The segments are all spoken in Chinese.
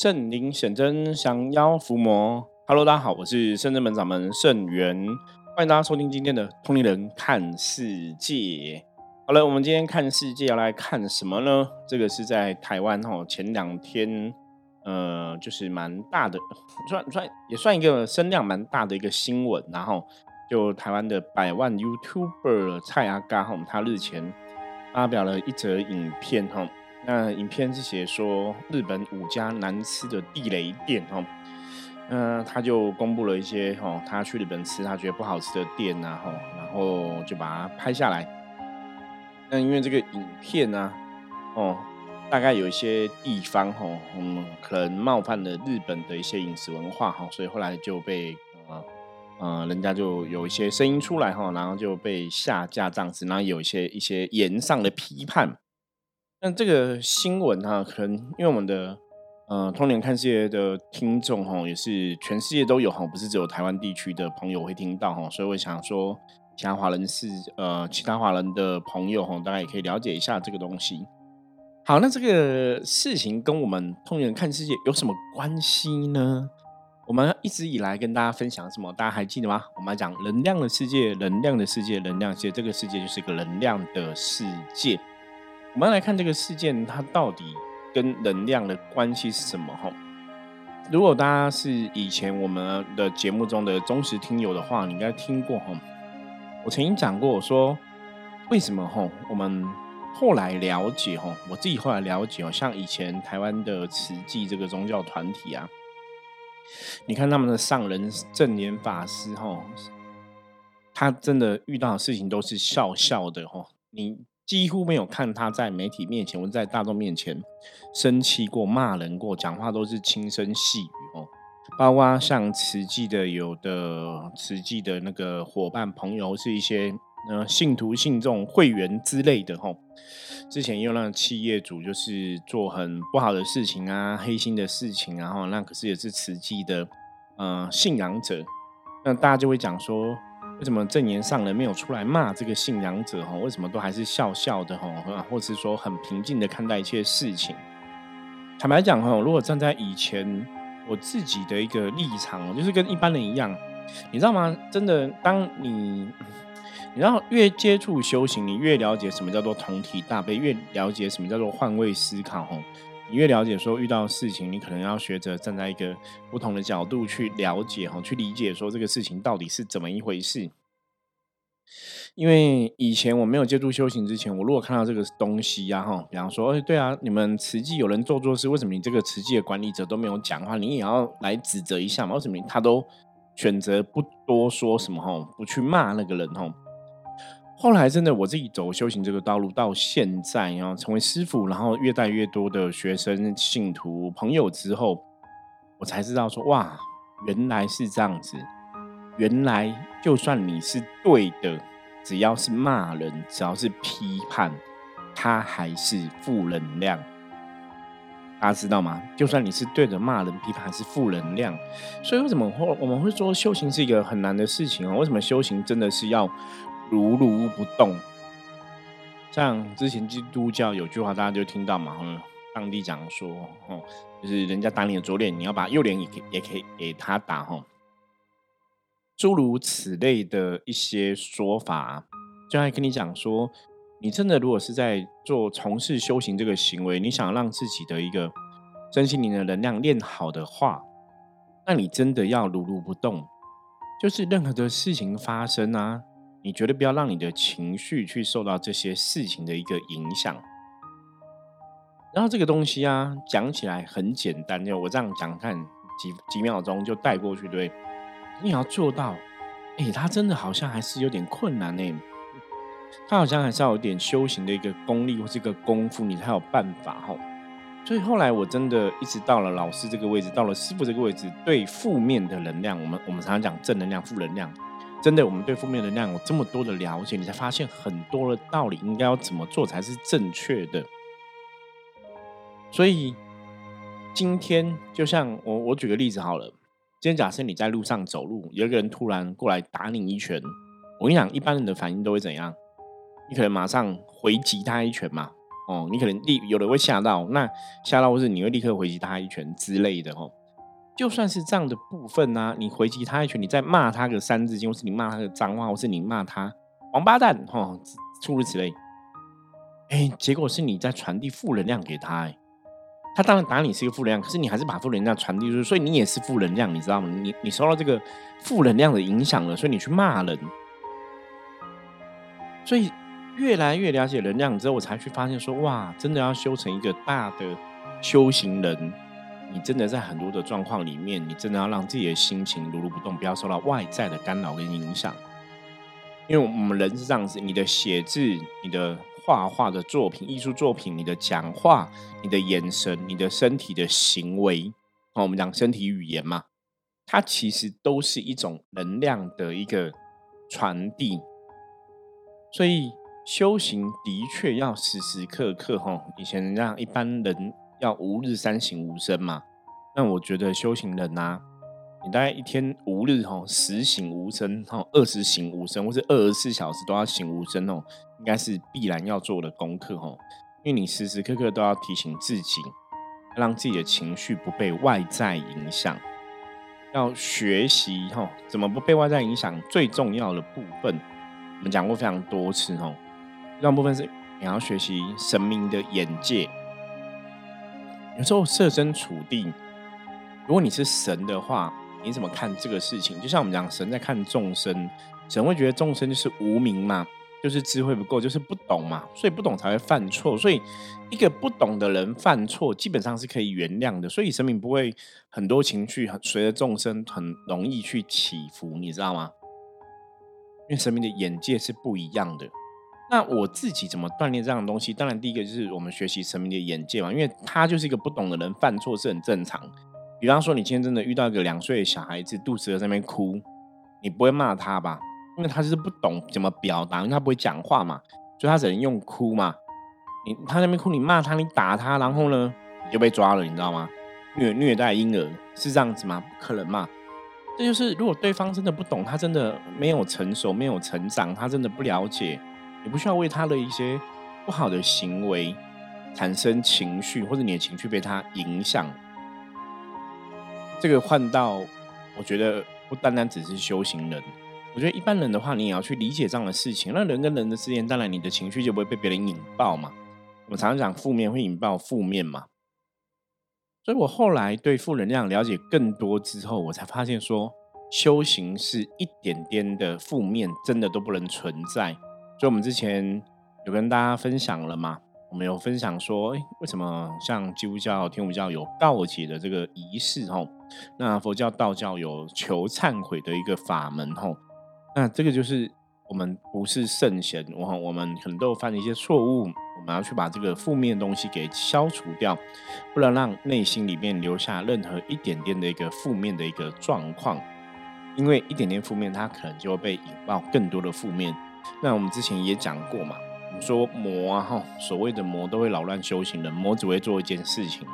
圣灵显真，降妖伏魔。Hello，大家好，我是圣真门掌门圣元，欢迎大家收听今天的《通灵人看世界》。好了，我们今天看世界要来看什么呢？这个是在台湾哈，前两天呃，就是蛮大的，算算也算一个声量蛮大的一个新闻。然后就台湾的百万 YouTuber 蔡阿嘎哈，他日前发表了一则影片哈。那影片是写说日本五家难吃的地雷店哦，嗯，他就公布了一些哦，他去日本吃他觉得不好吃的店呐哈，然后就把它拍下来。那因为这个影片呢，哦，大概有一些地方哈，嗯，可能冒犯了日本的一些饮食文化哈，所以后来就被呃呃，人家就有一些声音出来哈，然后就被下架这样子，然后有一些一些言上的批判。那这个新闻哈，可能因为我们的呃通联看世界的听众哈，也是全世界都有哈，不是只有台湾地区的朋友会听到哈，所以我想说，其他华人是呃其他华人的朋友哈，大家也可以了解一下这个东西。好，那这个事情跟我们通联看世界有什么关系呢？我们一直以来跟大家分享什么？大家还记得吗？我们讲能量的世界，能量的世界，能量世界，这个世界就是一个能量的世界。我们来看这个事件，它到底跟能量的关系是什么？哈，如果大家是以前我们的节目中的忠实听友的话，你应该听过哈。我曾经讲过，我说为什么哈？我们后来了解哈，我自己后来了解哦，像以前台湾的慈济这个宗教团体啊，你看他们的上人正言法师哈，他真的遇到的事情都是笑笑的哈，你。几乎没有看他在媒体面前或在大众面前生气过、骂人过，讲话都是轻声细语哦。包括像慈济的有的慈济的那个伙伴朋友，是一些呃信徒、信众、会员之类的哈。之前又让企业主就是做很不好的事情啊、黑心的事情，然后那可是也是慈济的呃信仰者，那大家就会讲说。为什么正言上人没有出来骂这个信仰者？哈，为什么都还是笑笑的？哈，或是说很平静的看待一切事情？坦白讲，哈，如果站在以前我自己的一个立场，就是跟一般人一样，你知道吗？真的，当你，你知道越接触修行，你越了解什么叫做同体大悲，越了解什么叫做换位思考，哈。你越了解，说遇到事情，你可能要学着站在一个不同的角度去了解哈，去理解说这个事情到底是怎么一回事。因为以前我没有接触修行之前，我如果看到这个东西呀哈，比方说，哎，对啊，你们慈济有人做错事，为什么你这个慈济的管理者都没有讲话？你也要来指责一下嘛？为什么他都选择不多说什么哈，不去骂那个人哈？后来真的我自己走修行这个道路到现在，然后成为师傅，然后越带越多的学生、信徒、朋友之后，我才知道说哇，原来是这样子。原来就算你是对的，只要是骂人，只要是批判，它还是负能量。大家知道吗？就算你是对的，骂人、批判还是负能量。所以为什么会我们会说修行是一个很难的事情啊？为什么修行真的是要？如如不动，像之前基督教有句话，大家就听到嘛，嗯上帝讲说，哦，就是人家打你的左脸，你要把右脸也可也可以给他打，哈，诸如此类的一些说法，就还跟你讲说，你真的如果是在做从事修行这个行为，你想让自己的一个身心灵的能量练好的话，那你真的要如如不动，就是任何的事情发生啊。你绝对不要让你的情绪去受到这些事情的一个影响。然后这个东西啊，讲起来很简单，就我这样讲，看几几秒钟就带过去，对。你要做到，哎，他真的好像还是有点困难呢。他好像还是要有点修行的一个功力或这个功夫，你才有办法哈。所以后来我真的一直到了老师这个位置，到了师傅这个位置，对负面的能量，我们我们常常讲正能量、负能量。真的，我们对负面能量有这么多的了解，你才发现很多的道理应该要怎么做才是正确的。所以今天就像我我举个例子好了，今天假设你在路上走路，有一个人突然过来打你一拳，我跟你讲，一般人的反应都会怎样？你可能马上回击他一拳嘛，哦，你可能立有的会吓到，那吓到或是你会立刻回击他一拳之类的哦。就算是这样的部分呢，你回击他一拳，你再骂他个三字经，或是你骂他个脏话，或是你骂他王八蛋，哈，诸如此类。哎，结果是你在传递负能量给他，哎，他当然打你是一个负能量，可是你还是把负能量传递出去，所以你也是负能量，你知道吗？你你受到这个负能量的影响了，所以你去骂人。所以越来越了解能量之后，我才去发现说，哇，真的要修成一个大的修行人。你真的在很多的状况里面，你真的要让自己的心情如如不动，不要受到外在的干扰跟影响。因为我们人是这样子，你的写字、你的画画的作品、艺术作品、你的讲话、你的眼神、你的身体的行为，哦，我们讲身体语言嘛，它其实都是一种能量的一个传递。所以修行的确要时时刻刻，哈，以前让一般人。要吾日三省吾身嘛？那我觉得修行人呐，你大概一天无日吼十省吾身吼二十省吾身，或是二十四小时都要省吾身哦，应该是必然要做的功课吼。因为你时时刻刻都要提醒自己，让自己的情绪不被外在影响。要学习吼怎么不被外在影响？最重要的部分，我们讲过非常多次吼，这部分是你要学习神明的眼界。有时候设身处地，如果你是神的话，你怎么看这个事情？就像我们讲，神在看众生，神会觉得众生就是无名嘛，就是智慧不够，就是不懂嘛，所以不懂才会犯错。所以一个不懂的人犯错，基本上是可以原谅的。所以神明不会很多情绪随着众生很容易去起伏，你知道吗？因为神明的眼界是不一样的。那我自己怎么锻炼这样的东西？当然，第一个就是我们学习神明的眼界嘛，因为他就是一个不懂的人，犯错是很正常。比方说，你今天真的遇到一个两岁的小孩子，肚子在那边哭，你不会骂他吧？因为他就是不懂怎么表达，因为他不会讲话嘛，所以他只能用哭嘛。你他那边哭，你骂他，你打他，然后呢，你就被抓了，你知道吗？虐虐待婴儿是这样子吗？不可能嘛！这就是如果对方真的不懂，他真的没有成熟，没有成长，他真的不了解。你不需要为他的一些不好的行为产生情绪，或者你的情绪被他影响。这个换到，我觉得不单单只是修行人，我觉得一般人的话，你也要去理解这样的事情。那人跟人的之间，当然你的情绪就不会被别人引爆嘛。我们常常讲负面会引爆负面嘛。所以我后来对负能量了解更多之后，我才发现说，修行是一点点的负面，真的都不能存在。所以我们之前有跟大家分享了嘛？我们有分享说，哎，为什么像基督教、天主教有告解的这个仪式吼？那佛教、道教有求忏悔的一个法门吼？那这个就是我们不是圣贤，我我们可能都有犯一些错误，我们要去把这个负面东西给消除掉，不能让内心里面留下任何一点点的一个负面的一个状况，因为一点点负面，它可能就会被引爆更多的负面。那我们之前也讲过嘛，我们说魔啊哈，所谓的魔都会扰乱修行的，魔只会做一件事情，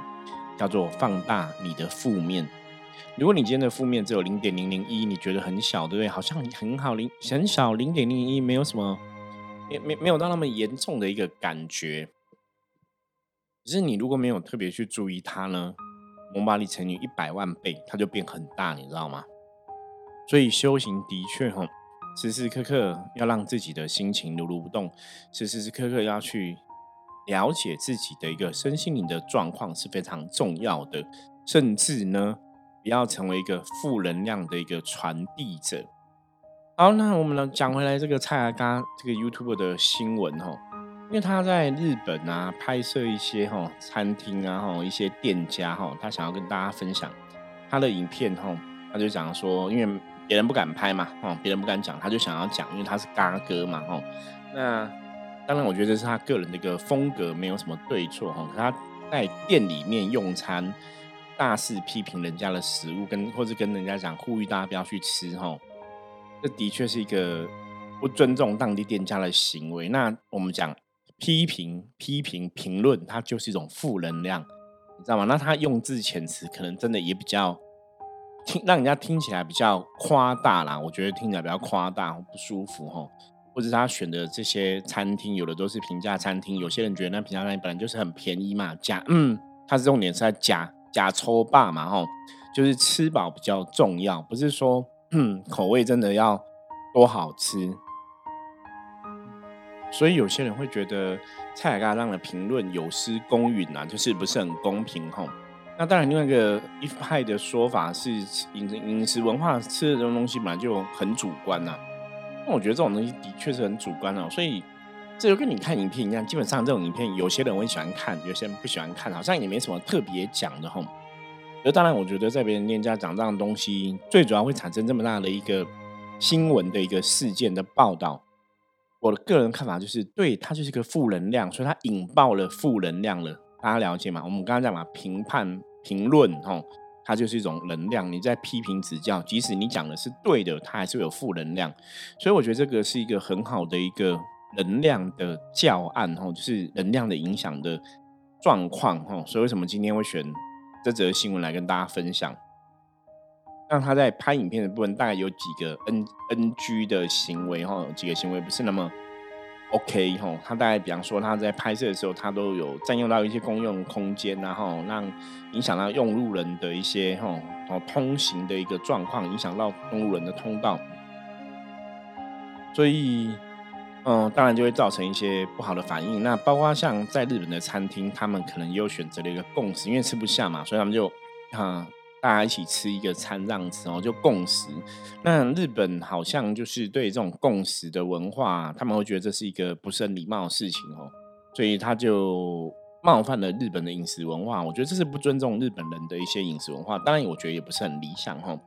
叫做放大你的负面。如果你今天的负面只有零点零零一，你觉得很小，对不对？好像很好，零很小，零点零一，没有什么，没没没有到那么严重的一个感觉。只是你如果没有特别去注意它呢，魔把你乘以一百万倍，它就变很大，你知道吗？所以修行的确哈。时时刻刻要让自己的心情如如不动，时时刻刻要去了解自己的一个身心灵的状况是非常重要的，甚至呢，不要成为一个负能量的一个传递者。好，那我们来讲回来这个蔡阿嘎这个 YouTube 的新闻哈，因为他在日本啊拍摄一些哈餐厅啊哈一些店家哈，他想要跟大家分享他的影片哈，他就讲说，因为。别人不敢拍嘛，哦，别人不敢讲，他就想要讲，因为他是嘎哥嘛，哦，那当然，我觉得这是他个人的一个风格，没有什么对错，哈。他在店里面用餐，大肆批评人家的食物，跟或者跟人家讲，呼吁大家不要去吃，哈，这的确是一个不尊重当地店家的行为。那我们讲批评、批评、评论，它就是一种负能量，你知道吗？那他用字遣词，可能真的也比较。听让人家听起来比较夸大啦，我觉得听起来比较夸大不舒服哈。或者他选的这些餐厅，有的都是平价餐厅，有些人觉得那平价餐厅本来就是很便宜嘛，假嗯，它是重点是在假假抽霸嘛，吼，就是吃饱比较重要，不是说口味真的要多好吃。所以有些人会觉得蔡雅嘎让的评论有失公允啊，就是不是很公平吼。那当然，另外一个一派的说法是饮饮食文化吃的这种东西本来就很主观呐。那我觉得这种东西的确是很主观哦。所以这就跟你看影片一样，基本上这种影片有些人会喜欢看，有些人不喜欢看，好像也没什么特别讲的吼。而当然，我觉得在别人店家讲这样的东西，最主要会产生这么大的一个新闻的一个事件的报道。我的个人看法就是，对它就是个负能量，所以它引爆了负能量了。大家了解吗？我们刚刚讲嘛，评判、评论，吼，它就是一种能量。你在批评指教，即使你讲的是对的，它还是有负能量。所以我觉得这个是一个很好的一个能量的教案，吼，就是能量的影响的状况，吼。所以为什么今天会选这则新闻来跟大家分享？让他在拍影片的部分，大概有几个 N N G 的行为哈，几个行为不是那么 OK 哈。他大概比方说他在拍摄的时候，他都有占用到一些公用空间，然后让影响到用路人的一些哈，然后通行的一个状况，影响到用路人的通道。所以，嗯，当然就会造成一些不好的反应。那包括像在日本的餐厅，他们可能又选择了一个共识，因为吃不下嘛，所以他们就啊。大家一起吃一个餐这样子哦，就共识。那日本好像就是对这种共识的文化，他们会觉得这是一个不是很礼貌的事情哦，所以他就冒犯了日本的饮食文化。我觉得这是不尊重日本人的一些饮食文化。当然，我觉得也不是很理想哈。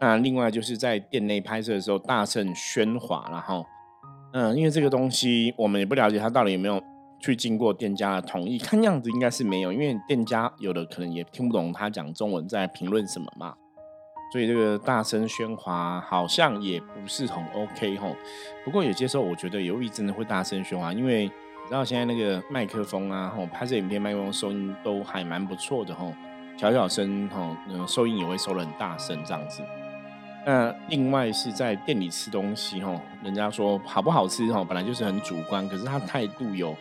那另外就是在店内拍摄的时候大声喧哗，然后嗯，因为这个东西我们也不了解它到底有没有。去经过店家的同意，看样子应该是没有，因为店家有的可能也听不懂他讲中文在评论什么嘛，所以这个大声喧哗好像也不是很 OK 吼。不过有些时候我觉得有意真的会大声喧哗，因为你知道现在那个麦克风啊，吼拍摄影片麦克风收音都还蛮不错的吼，小小声吼，嗯，收音也会收的很大声这样子。那另外是在店里吃东西吼，人家说好不好吃吼，本来就是很主观，可是他态度有。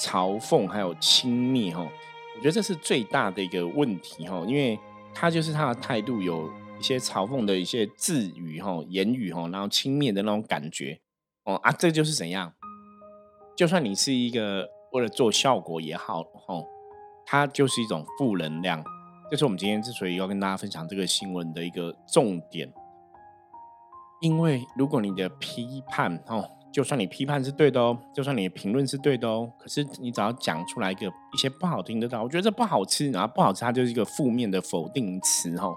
嘲讽还有轻蔑哈，我觉得这是最大的一个问题哈，因为他就是他的态度有一些嘲讽的一些字语哈、言语哈，然后轻蔑的那种感觉哦啊，这就是怎样？就算你是一个为了做效果也好哈，它就是一种负能量。这是我们今天之所以要跟大家分享这个新闻的一个重点，因为如果你的批判哦。就算你批判是对的哦，就算你的评论是对的哦，可是你只要讲出来一个一些不好听的话，我觉得这不好吃，然后不好吃，它就是一个负面的否定词哦，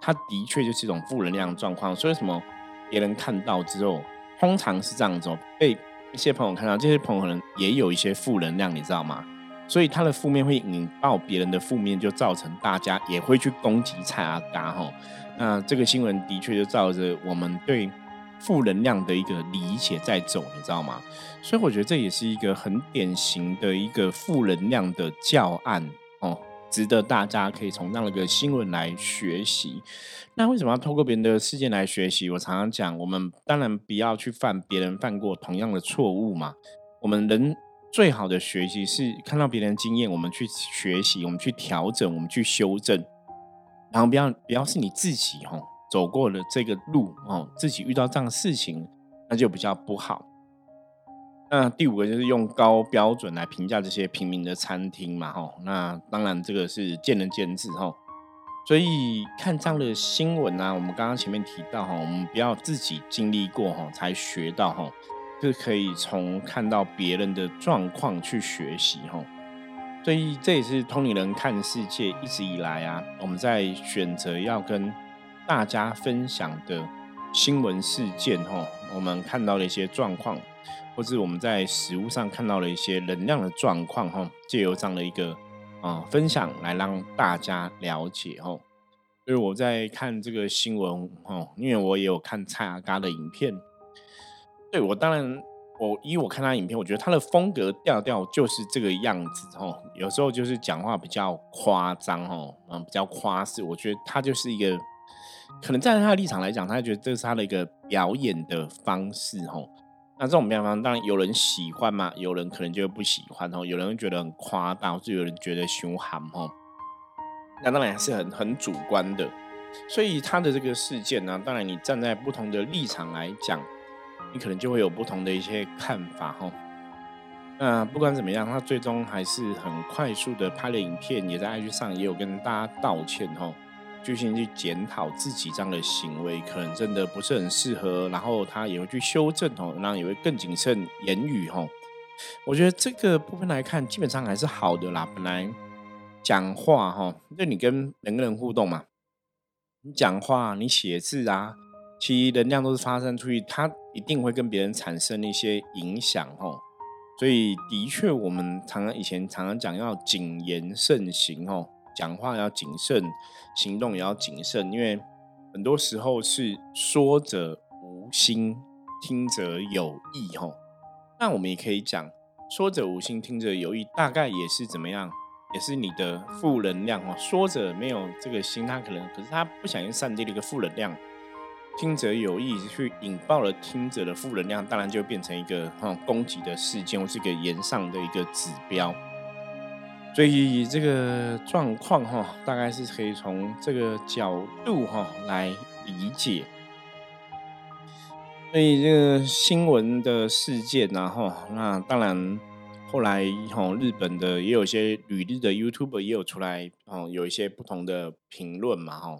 它的确就是一种负能量状况。所以什么别人看到之后，通常是这样子哦，被一些朋友看到，这些朋友可能也有一些负能量，你知道吗？所以他的负面会引爆别人的负面，就造成大家也会去攻击蔡阿嘎吼。那这个新闻的确就照着我们对。负能量的一个理解在走，你知道吗？所以我觉得这也是一个很典型的一个负能量的教案哦，值得大家可以从那个新闻来学习。那为什么要透过别人的事件来学习？我常常讲，我们当然不要去犯别人犯过同样的错误嘛。我们人最好的学习是看到别人经验，我们去学习，我们去调整，我们去修正，然后不要不要是你自己哦。走过了这个路哦，自己遇到这样的事情，那就比较不好。那第五个就是用高标准来评价这些平民的餐厅嘛，哈。那当然这个是见仁见智哈。所以看这样的新闻啊，我们刚刚前面提到哈，我们不要自己经历过哈才学到哈，是可以从看到别人的状况去学习哈。所以这也是通灵人看世界一直以来啊，我们在选择要跟。大家分享的新闻事件，哈，我们看到的一些状况，或是我们在实物上看到的一些能量的状况，哈，借由这样的一个啊分享来让大家了解，哈。所以我在看这个新闻，哈，因为我也有看蔡阿嘎的影片，对我当然，我依我看他影片，我觉得他的风格调调就是这个样子，哈，有时候就是讲话比较夸张，哦，嗯，比较夸饰，我觉得他就是一个。可能站在他的立场来讲，他觉得这是他的一个表演的方式，吼。那这种妙方当然有人喜欢嘛，有人可能就不喜欢哦，有人会觉得很夸大，或者有人觉得凶悍哦。那当然还是很很主观的。所以他的这个事件呢，当然你站在不同的立场来讲，你可能就会有不同的一些看法哈。那不管怎么样，他最终还是很快速的拍了影片，也在 IG 上也有跟大家道歉哈。就先去检讨自己这样的行为，可能真的不是很适合，然后他也会去修正哦，然后也会更谨慎言语哈。我觉得这个部分来看，基本上还是好的啦。本来讲话哈，就你跟人跟人互动嘛，你讲话、你写字啊，其实能量都是发散出去，它一定会跟别人产生一些影响哦。所以的确，我们常常以前常常讲要谨言慎行哦。讲话要谨慎，行动也要谨慎，因为很多时候是说者无心，听者有意。吼，那我们也可以讲，说者无心，听者有意，大概也是怎么样？也是你的负能量哦。说者没有这个心，他可能，可是他不小心散掉了一个负能量。听者有意，去引爆了听者的负能量，当然就变成一个哈攻击的事件，或是一个言上的一个指标。所以这个状况哈，大概是可以从这个角度哈来理解。所以这个新闻的事件呢哈，那当然后来哈日本的也有一些旅日的 YouTube 也有出来哦，有一些不同的评论嘛哈。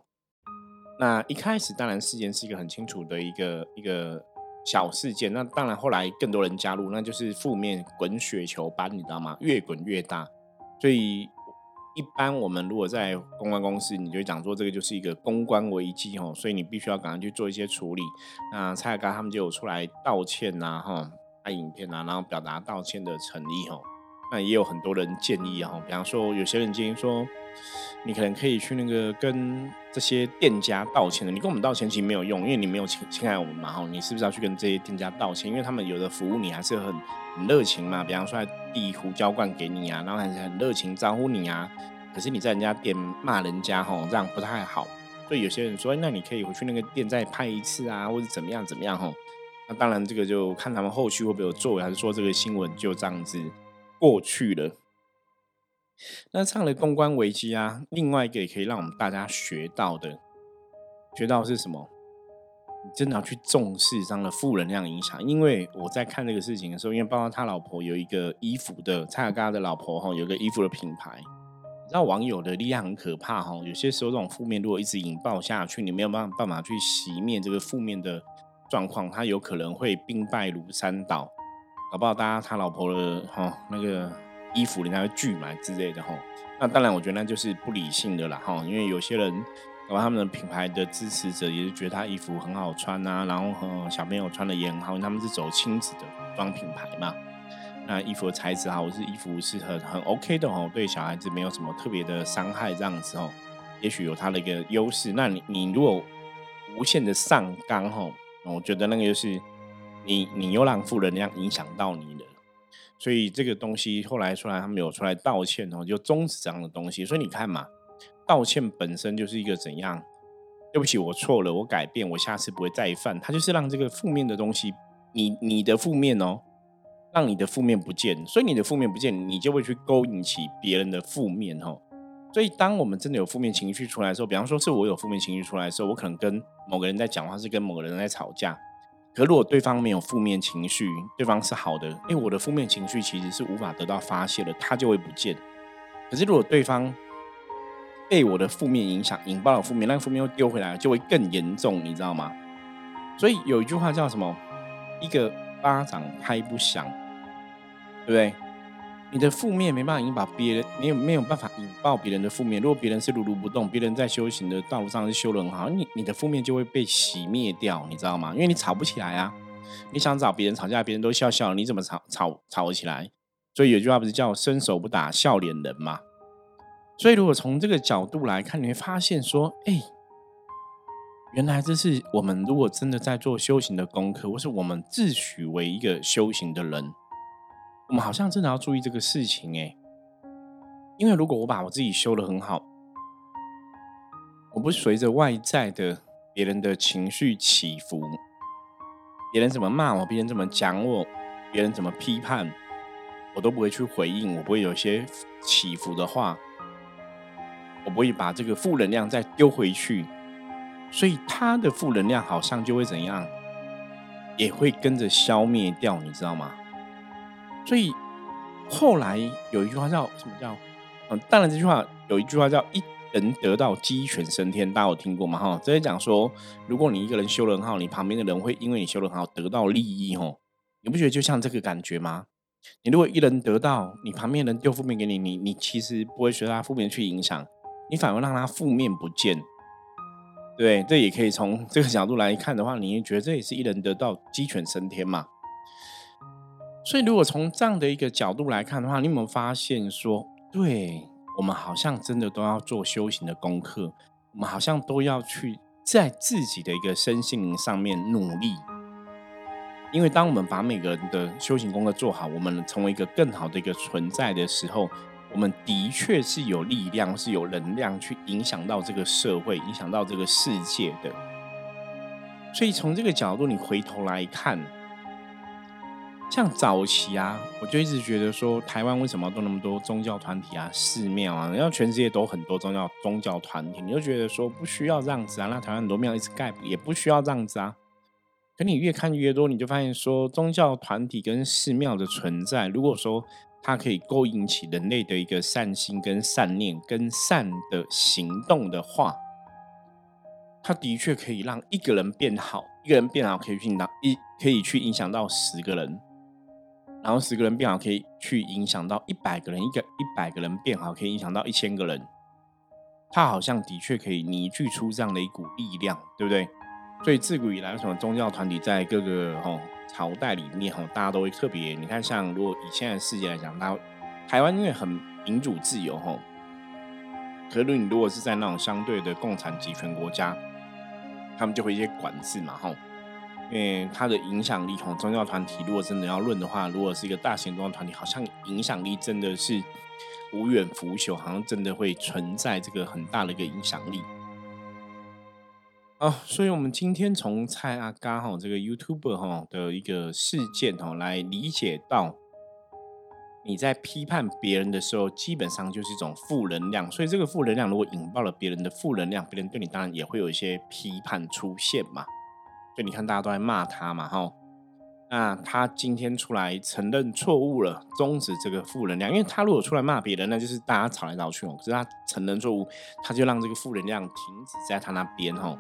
那一开始当然事件是一个很清楚的一个一个小事件，那当然后来更多人加入，那就是负面滚雪球般，你知道吗？越滚越大。所以，一般我们如果在公关公司，你就讲说这个就是一个公关危机哦，所以你必须要赶快去做一些处理。那蔡雅刚他们就有出来道歉呐，哈，拍影片啊，然后表达道歉的诚意哦。那也有很多人建议哦，比方说有些人建议说。你可能可以去那个跟这些店家道歉的。你跟我们道歉其实没有用，因为你没有侵侵害我们嘛。哈，你是不是要去跟这些店家道歉？因为他们有的服务你还是很很热情嘛。比方说递胡椒罐给你啊，然后还是很热情招呼你啊。可是你在人家店骂人家哈，这样不太好。所以有些人说，那你可以回去那个店再拍一次啊，或者怎么样怎么样哈。那当然这个就看他们后续会不会有作为，还是说这个新闻就这样子过去了。那这样的公关危机啊，另外一个也可以让我们大家学到的，学到是什么？你真的要去重视这样的负能量影响。因为我在看这个事情的时候，因为包括他老婆有一个衣服的蔡尔嘎的老婆哈，有个衣服的品牌，你知道网友的力量很可怕哈。有些时候这种负面如果一直引爆下去，你没有办法办法去熄灭这个负面的状况，它有可能会兵败如山倒。搞不好大家他老婆的哈那个。衣服人家会拒买之类的哈，那当然我觉得那就是不理性的啦哈，因为有些人，然后他们的品牌的支持者也是觉得他衣服很好穿啊，然后和小朋友穿的也很好，因为他们是走亲子的服装品牌嘛，那衣服的材质好，是衣服是很很 OK 的哦，对小孩子没有什么特别的伤害这样子哦，也许有它的一个优势。那你你如果无限的上纲哈，我觉得那个就是你你又让负能量影响到你了。所以这个东西后来出来，他们有出来道歉哦，就终止这样的东西。所以你看嘛，道歉本身就是一个怎样？对不起，我错了，我改变，我下次不会再犯。它就是让这个负面的东西，你你的负面哦，让你的负面不见。所以你的负面不见，你就会去勾引起别人的负面哦。所以当我们真的有负面情绪出来的时候，比方说是我有负面情绪出来的时候，我可能跟某个人在讲话，是跟某个人在吵架。可如果对方没有负面情绪，对方是好的，因为我的负面情绪其实是无法得到发泄的，它就会不见。可是如果对方被我的负面影响，引爆了负面，那个负面又丢回来，就会更严重，你知道吗？所以有一句话叫什么？一个巴掌拍不响，对不对？你的负面没办法引爆别人，没有没有办法引爆别人的负面。如果别人是如如不动，别人在修行的道路上是修的很好，你你的负面就会被熄灭掉，你知道吗？因为你吵不起来啊！你想找别人吵架，别人都笑笑，你怎么吵吵吵得起来？所以有句话不是叫“伸手不打笑脸人”吗？所以如果从这个角度来看，你会发现说，哎，原来这是我们如果真的在做修行的功课，或是我们自诩为一个修行的人。我们好像真的要注意这个事情哎，因为如果我把我自己修的很好，我不随着外在的别人的情绪起伏，别人怎么骂我，别人怎么讲我，别人怎么批判，我都不会去回应，我不会有些起伏的话，我不会把这个负能量再丢回去，所以他的负能量好像就会怎样，也会跟着消灭掉，你知道吗？所以后来有一句话叫什么叫？嗯，当然这句话有一句话叫一。人得道鸡犬升天，大家有听过吗？哈，这里讲说，如果你一个人修得很好，你旁边的人会因为你修得很好得到利益，吼，你不觉得就像这个感觉吗？你如果一人得到，你旁边人丢负面给你，你你其实不会随他负面去影响，你反而让他负面不见。对，这也可以从这个角度来看的话，你也觉得这也是一人得道鸡犬升天嘛？所以如果从这样的一个角度来看的话，你有没有发现说，对？我们好像真的都要做修行的功课，我们好像都要去在自己的一个身心灵上面努力，因为当我们把每个人的修行功课做好，我们成为一个更好的一个存在的时候，我们的确是有力量，是有能量去影响到这个社会，影响到这个世界的。所以从这个角度，你回头来看。像早期啊，我就一直觉得说，台湾为什么都那么多宗教团体啊、寺庙啊？然后全世界都很多宗教宗教团体，你就觉得说不需要这样子啊。那台湾很多庙一直盖，也不需要这样子啊。可你越看越多，你就发现说，宗教团体跟寺庙的存在，如果说它可以勾引起人类的一个善心、跟善念、跟善的行动的话，它的确可以让一个人变好，一个人变好可以去影一可以去影响到十个人。然后十个人变好，可以去影响到一百个人；一个一百个人变好，可以影响到一千个人。他好像的确可以凝聚出这样的一股力量，对不对？所以自古以来，为什么宗教团体在各个哈朝代里面哈，大家都会特别？你看，像如果以现在世界来讲，那台湾因为很民主自由哈，可是你如果是在那种相对的共产集权国家，他们就会一些管制嘛哈。因为它的影响力，哈，宗教团体如果真的要论的话，如果是一个大型宗教团体，好像影响力真的是无远弗屆，好像真的会存在这个很大的一个影响力。啊，所以我们今天从蔡阿嘎哈这个 YouTuber 哈的一个事件哈来理解到，你在批判别人的时候，基本上就是一种负能量。所以这个负能量如果引爆了别人的负能量，别人对你当然也会有一些批判出现嘛。就你看，大家都在骂他嘛，哈。那他今天出来承认错误了，终止这个负能量。因为他如果出来骂别人，那就是大家吵来吵去哦。可是他承认错误，他就让这个负能量停止在他那边，哈，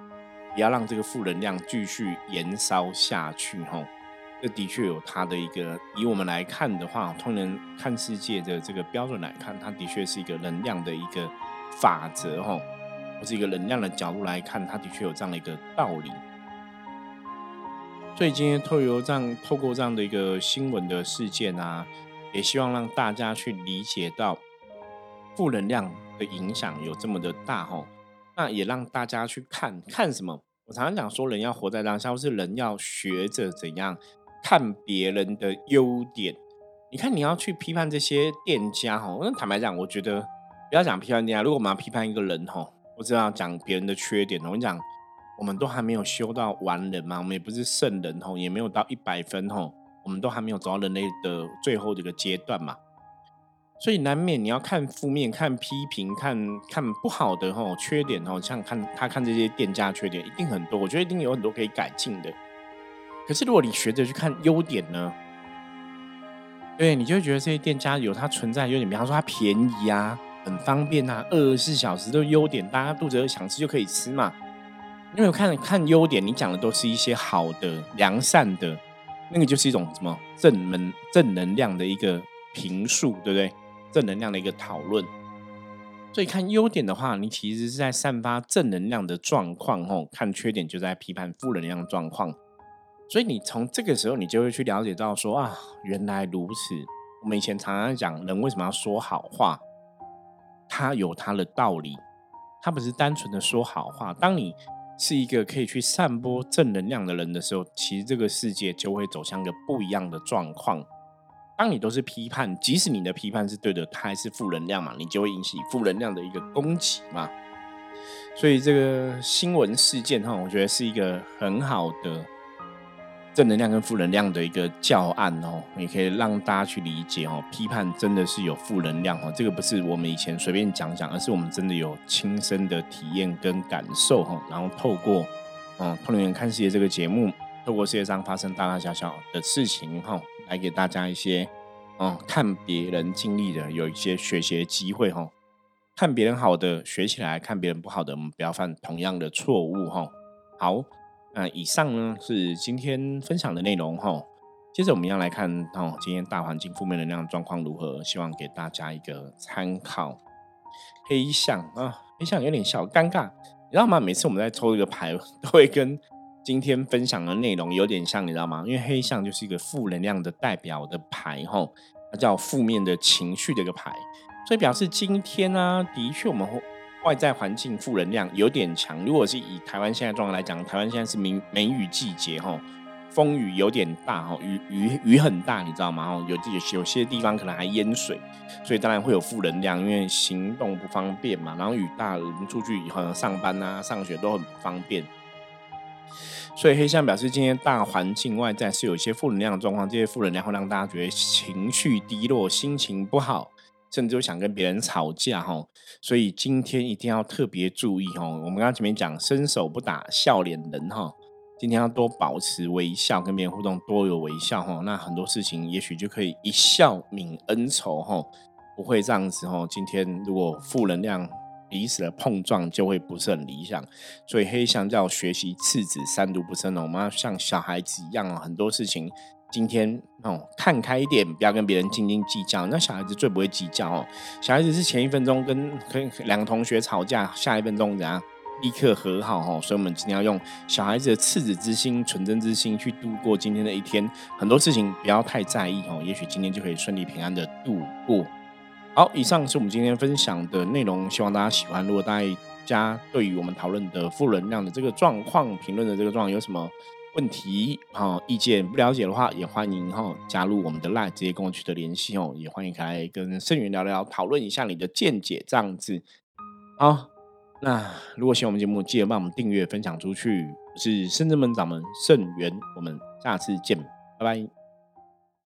不要让这个负能量继续燃烧下去，哈。这的确有他的一个，以我们来看的话，通人看世界的这个标准来看，他的确是一个能量的一个法则，哈，或是一个能量的角度来看，他的确有这样的一个道理。所以今天透过这样透过这样的一个新闻的事件啊，也希望让大家去理解到负能量的影响有这么的大吼。那也让大家去看看什么？我常常讲说，人要活在当下，或是人要学着怎样看别人的优点。你看，你要去批判这些店家吼，那坦白讲，我觉得不要讲批判店家。如果我们要批判一个人吼，我只要讲别人的缺点，我跟你讲。我们都还没有修到完人嘛，我们也不是圣人吼，也没有到一百分吼，我们都还没有走到人类的最后这个阶段嘛，所以难免你要看负面、看批评、看看不好的吼缺点吼，像看他看这些店家缺点一定很多，我觉得一定有很多可以改进的。可是如果你学着去看优点呢，对你就会觉得这些店家有它存在优点，比方说它便宜啊，很方便啊，二十四小时都优点，大家肚子饿想吃就可以吃嘛。因为看看优点，你讲的都是一些好的、良善的，那个就是一种什么正能正能量的一个评述，对不对？正能量的一个讨论。所以看优点的话，你其实是在散发正能量的状况；吼，看缺点就在批判负能量状况。所以你从这个时候，你就会去了解到说啊，原来如此。我们以前常常讲，人为什么要说好话？他有他的道理，他不是单纯的说好话。当你是一个可以去散播正能量的人的时候，其实这个世界就会走向一个不一样的状况。当你都是批判，即使你的批判是对的，它还是负能量嘛，你就会引起负能量的一个攻击嘛。所以这个新闻事件哈，我觉得是一个很好的正能量跟负能量的一个教案哦，也可以让大家去理解哦。批判真的是有负能量哦，这个不是我们以前随便讲讲，而是我们真的有亲身的体验跟感受哈。然后透过嗯《通灵人看世界》这个节目，透过世界上发生大大小小的事情哈，来给大家一些嗯看别人经历的有一些学习的机会哈。看别人好的学起来，看别人不好的，我们不要犯同样的错误哈。好。那以上呢是今天分享的内容哈。接着我们要来看哦，今天大环境负面能量状况如何？希望给大家一个参考。黑象啊，黑象有点小尴尬，你知道吗？每次我们在抽一个牌，都会跟今天分享的内容有点像，你知道吗？因为黑象就是一个负能量的代表的牌哈，它叫负面的情绪的一个牌，所以表示今天呢，的确我们会。外在环境负能量有点强。如果是以台湾现在状况来讲，台湾现在是梅梅雨季节哈，风雨有点大哈，雨雨雨很大，你知道吗？有有有些地方可能还淹水，所以当然会有负能量，因为行动不方便嘛。然后雨大，人出去以后上班啊、上学都很不方便。所以黑象表示今天大环境外在是有一些负能量的状况，这些负能量会让大家觉得情绪低落、心情不好。甚至想跟别人吵架哈，所以今天一定要特别注意哈。我们刚刚前面讲伸手不打笑脸人哈，今天要多保持微笑，跟别人互动多有微笑哈。那很多事情也许就可以一笑泯恩仇哈，不会这样子哈。今天如果负能量彼此的碰撞，就会不是很理想。所以黑象叫学习次子三毒不生哦，我们要像小孩子一样哦，很多事情。今天哦，看开一点，不要跟别人斤斤计较。那小孩子最不会计较哦。小孩子是前一分钟跟跟两个同学吵架，下一分钟怎样立刻和好哦。所以，我们今天要用小孩子的赤子之心、纯真之心去度过今天的一天。很多事情不要太在意哦，也许今天就可以顺利平安的度过。好，以上是我们今天分享的内容，希望大家喜欢。如果大家对于我们讨论的负能量的这个状况、评论的这个状况有什么？问题哈，意见不了解的话，也欢迎哈加入我们的 LINE，直接跟我取得联系哦。也欢迎来跟盛元聊聊，讨论一下你的见解这样子。好，那如果喜欢我们节目，记得帮我们订阅、分享出去。我是深圳门掌门盛元，我们下次见，拜拜。